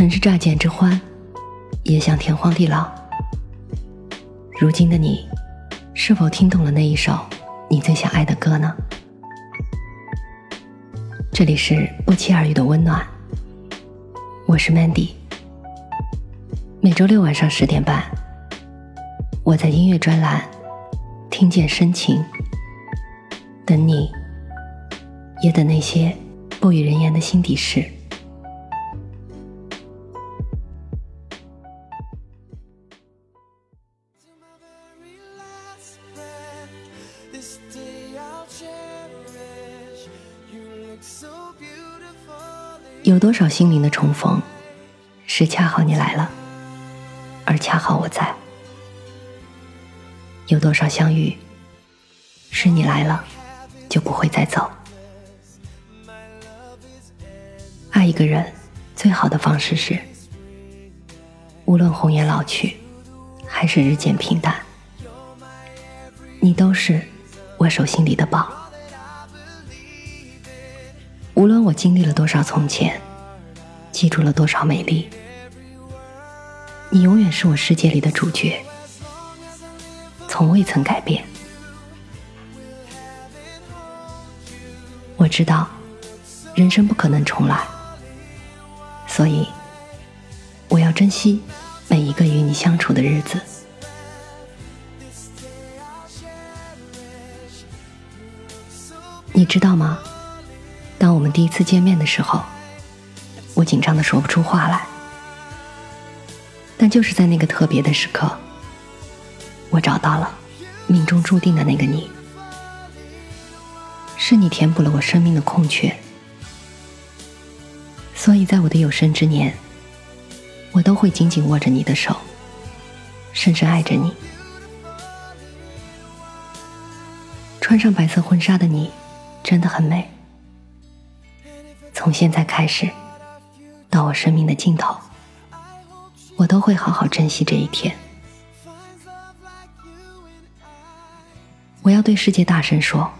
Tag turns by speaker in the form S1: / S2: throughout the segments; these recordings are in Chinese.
S1: 曾是乍见之欢，也想天荒地老。如今的你，是否听懂了那一首你最想爱的歌呢？这里是不期而遇的温暖，我是 Mandy。每周六晚上十点半，我在音乐专栏听见深情，等你，也等那些不与人言的心底事。多少心灵的重逢，是恰好你来了，而恰好我在；有多少相遇，是你来了，就不会再走。爱一个人，最好的方式是，无论红颜老去，还是日渐平淡，你都是我手心里的宝。无论我经历了多少从前，记住了多少美丽，你永远是我世界里的主角，从未曾改变。我知道，人生不可能重来，所以我要珍惜每一个与你相处的日子。你知道吗？当我们第一次见面的时候，我紧张的说不出话来。但就是在那个特别的时刻，我找到了命中注定的那个你，是你填补了我生命的空缺。所以在我的有生之年，我都会紧紧握着你的手，深深爱着你。穿上白色婚纱的你，真的很美。从现在开始，到我生命的尽头，我都会好好珍惜这一天。我要对世界大声说：“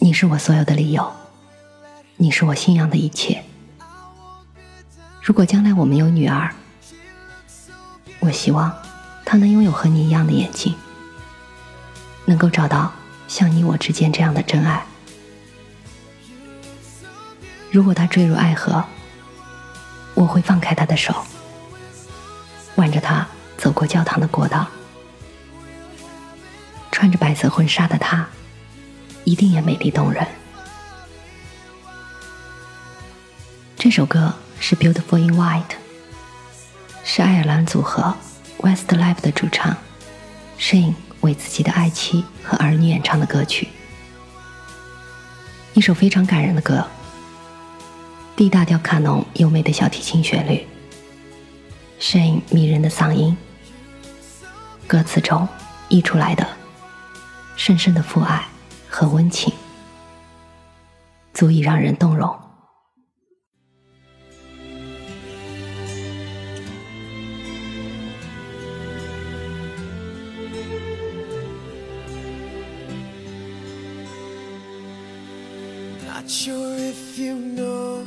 S1: 你是我所有的理由，你是我信仰的一切。”如果将来我们有女儿，我希望她能拥有和你一样的眼睛，能够找到像你我之间这样的真爱。如果他坠入爱河，我会放开他的手，挽着他走过教堂的过道。穿着白色婚纱的他，一定也美丽动人。这首歌是《Beautiful in White》，是爱尔兰组合 Westlife 的主唱 Shane 为自己的爱妻和儿女演唱的歌曲，一首非常感人的歌。D 大调卡农优美的小提琴旋律，Shane 迷人的嗓音，歌词中溢出来的深深的父爱和温情，足以让人动容。Not sure if you know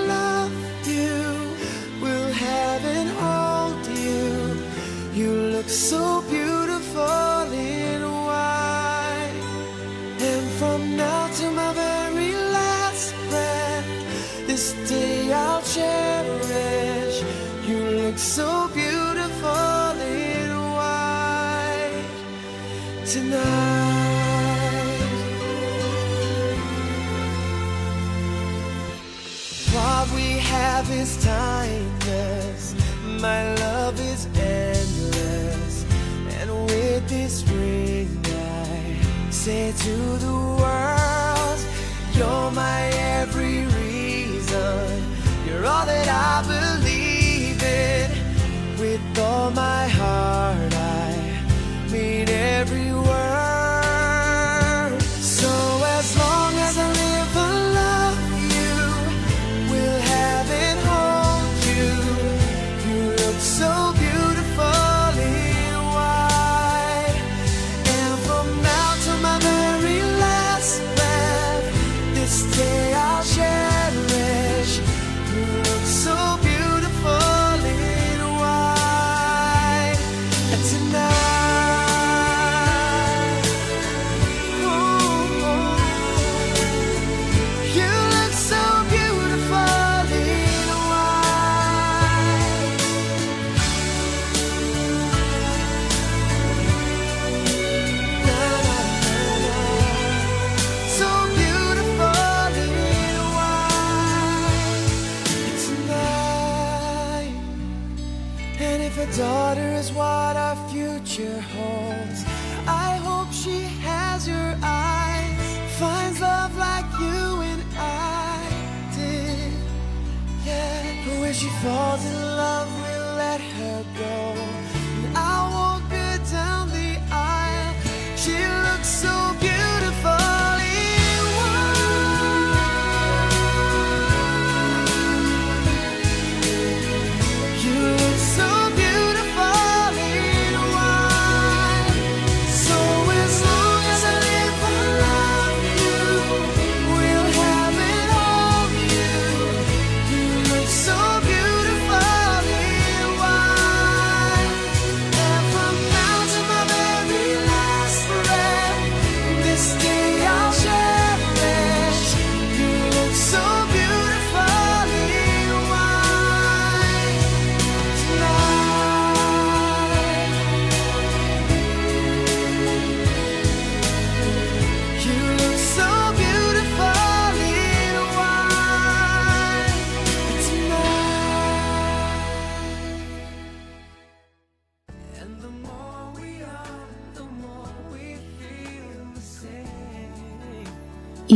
S1: What we have is timeless. My love is endless. And with this ring, I say to the world, You're my every reason. You're all that I believe in. With all my heart, I
S2: daughter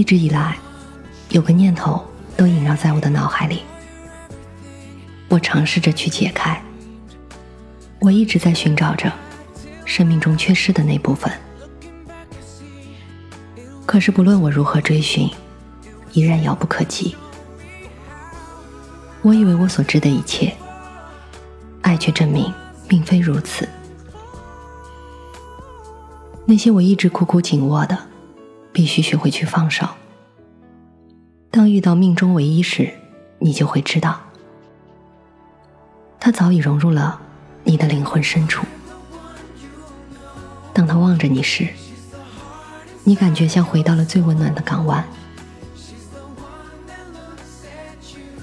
S1: 直以来，有个念头都萦绕在我的脑海里，我尝试着去解开。我一直在寻找着生命中缺失的那部分，可是不论我如何追寻，依然遥不可及。我以为我所知的一切，爱却证明并非如此。那些我一直苦苦紧握的，必须学会去放手。当遇到命中唯一时，你就会知道，他早已融入了你的灵魂深处。当他望着你时，你感觉像回到了最温暖的港湾。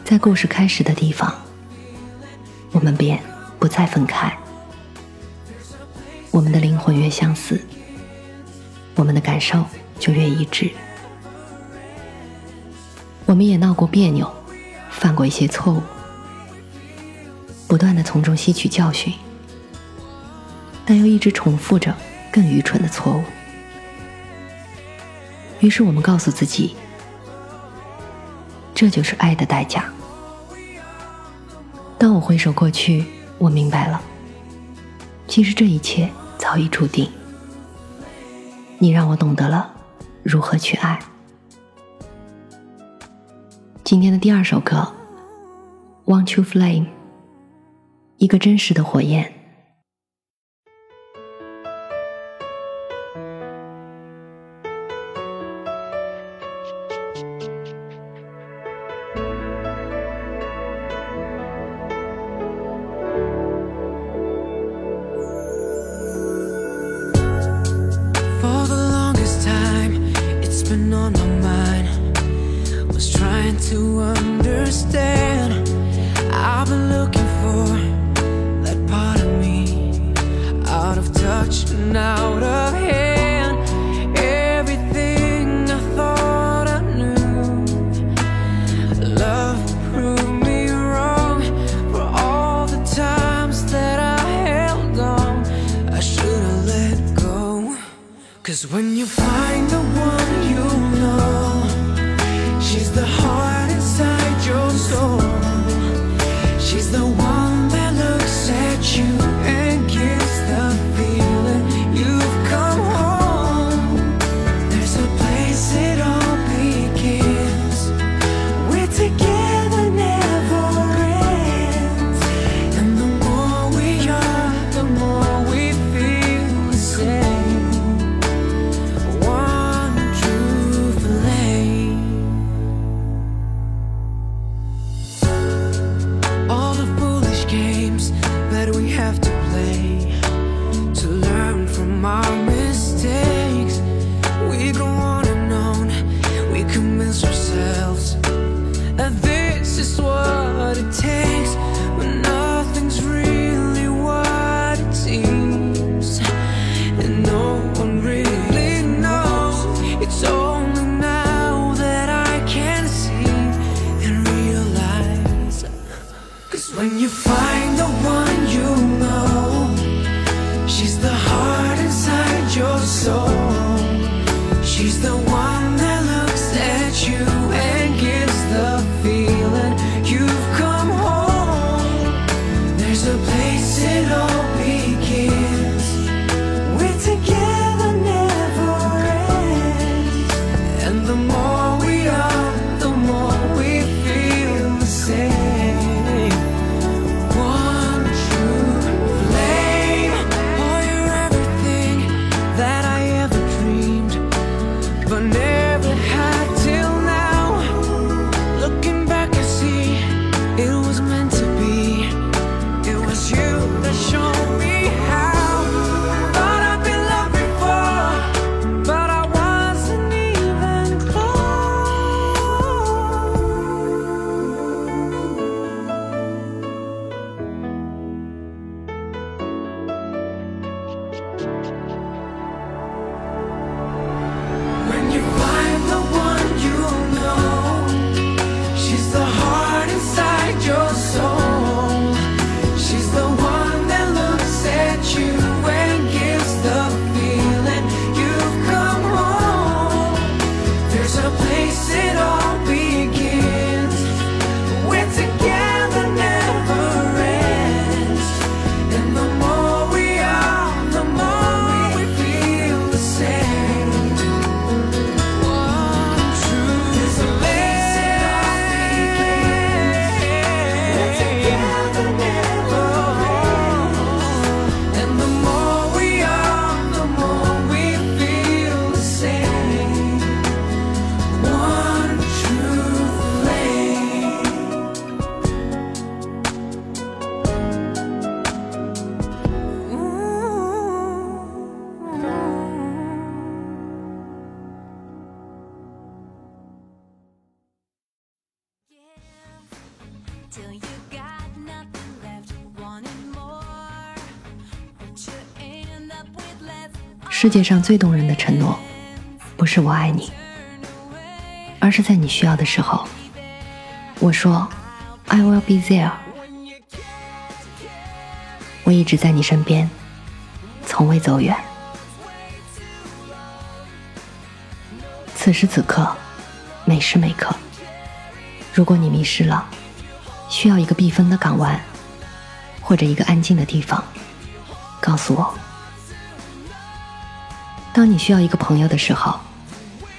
S1: 在故事开始的地方，我们便不再分开。我们的灵魂越相似，我们的感受就越一致。我们也闹过别扭，犯过一些错误，不断的从中吸取教训，但又一直重复着更愚蠢的错误。于是我们告诉自己，这就是爱的代价。当我回首过去，我明白了，其实这一切早已注定。你让我懂得了如何去爱。今天的第二首歌《Want You Flame》，一个真实的火焰。
S2: Been on my mind. Was trying to understand. I've been looking for that part of me, out of touch and out of hand. Everything I thought I knew, love proved me wrong. For all the times that I held on, I should have let go. Cause when you
S1: 世界上最动人的承诺，不是我爱你，而是在你需要的时候，我说 I will be there。我一直在你身边，从未走远。此时此刻，每时每刻，如果你迷失了，需要一个避风的港湾，或者一个安静的地方，告诉我。当你需要一个朋友的时候，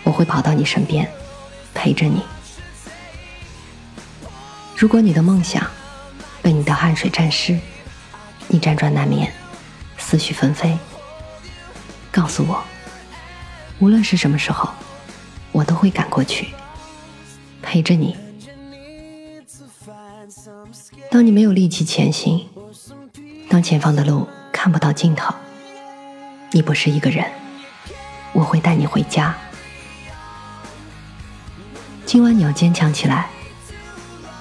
S1: 我会跑到你身边，陪着你。如果你的梦想被你的汗水沾湿，你辗转难眠，思绪纷飞，告诉我，无论是什么时候，我都会赶过去，陪着你。当你没有力气前行，当前方的路看不到尽头，你不是一个人，我会带你回家。今晚你要坚强起来，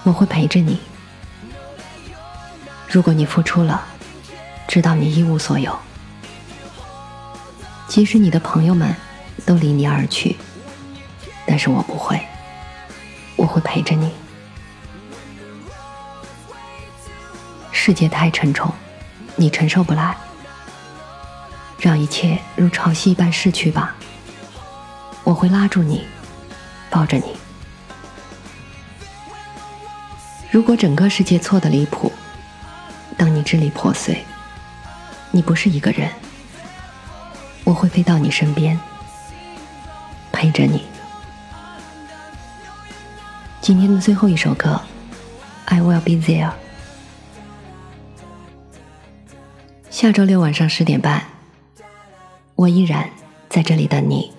S1: 我会陪着你。如果你付出了，知道你一无所有，即使你的朋友们都离你而去，但是我不会，我会陪着你。世界太沉重，你承受不来，让一切如潮汐一般逝去吧。我会拉住你，抱着你。如果整个世界错的离谱，当你支离破碎，你不是一个人，我会飞到你身边，陪着你。今天的最后一首歌，I will be there。下周六晚上十点半，我依然在这里等你。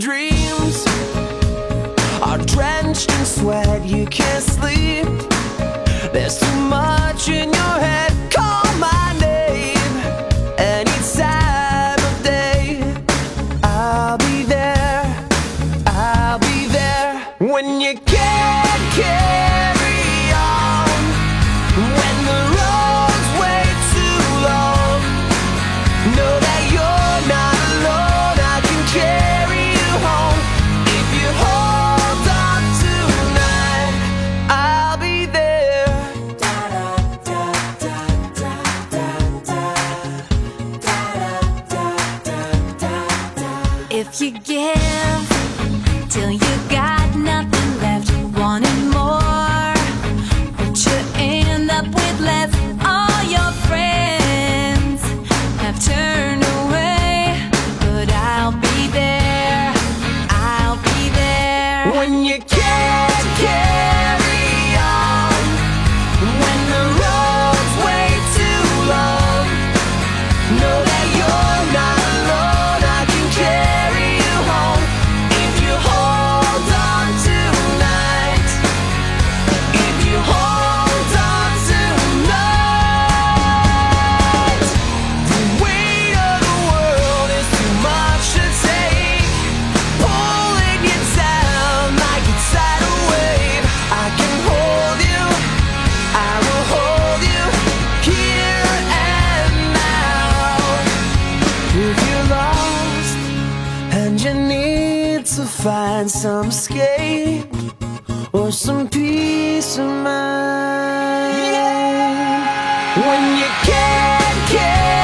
S2: Dreams are drenched in sweat, you can't sleep. There's too much in your head. Know that you're some escape or some peace of mind yeah. when you can't get.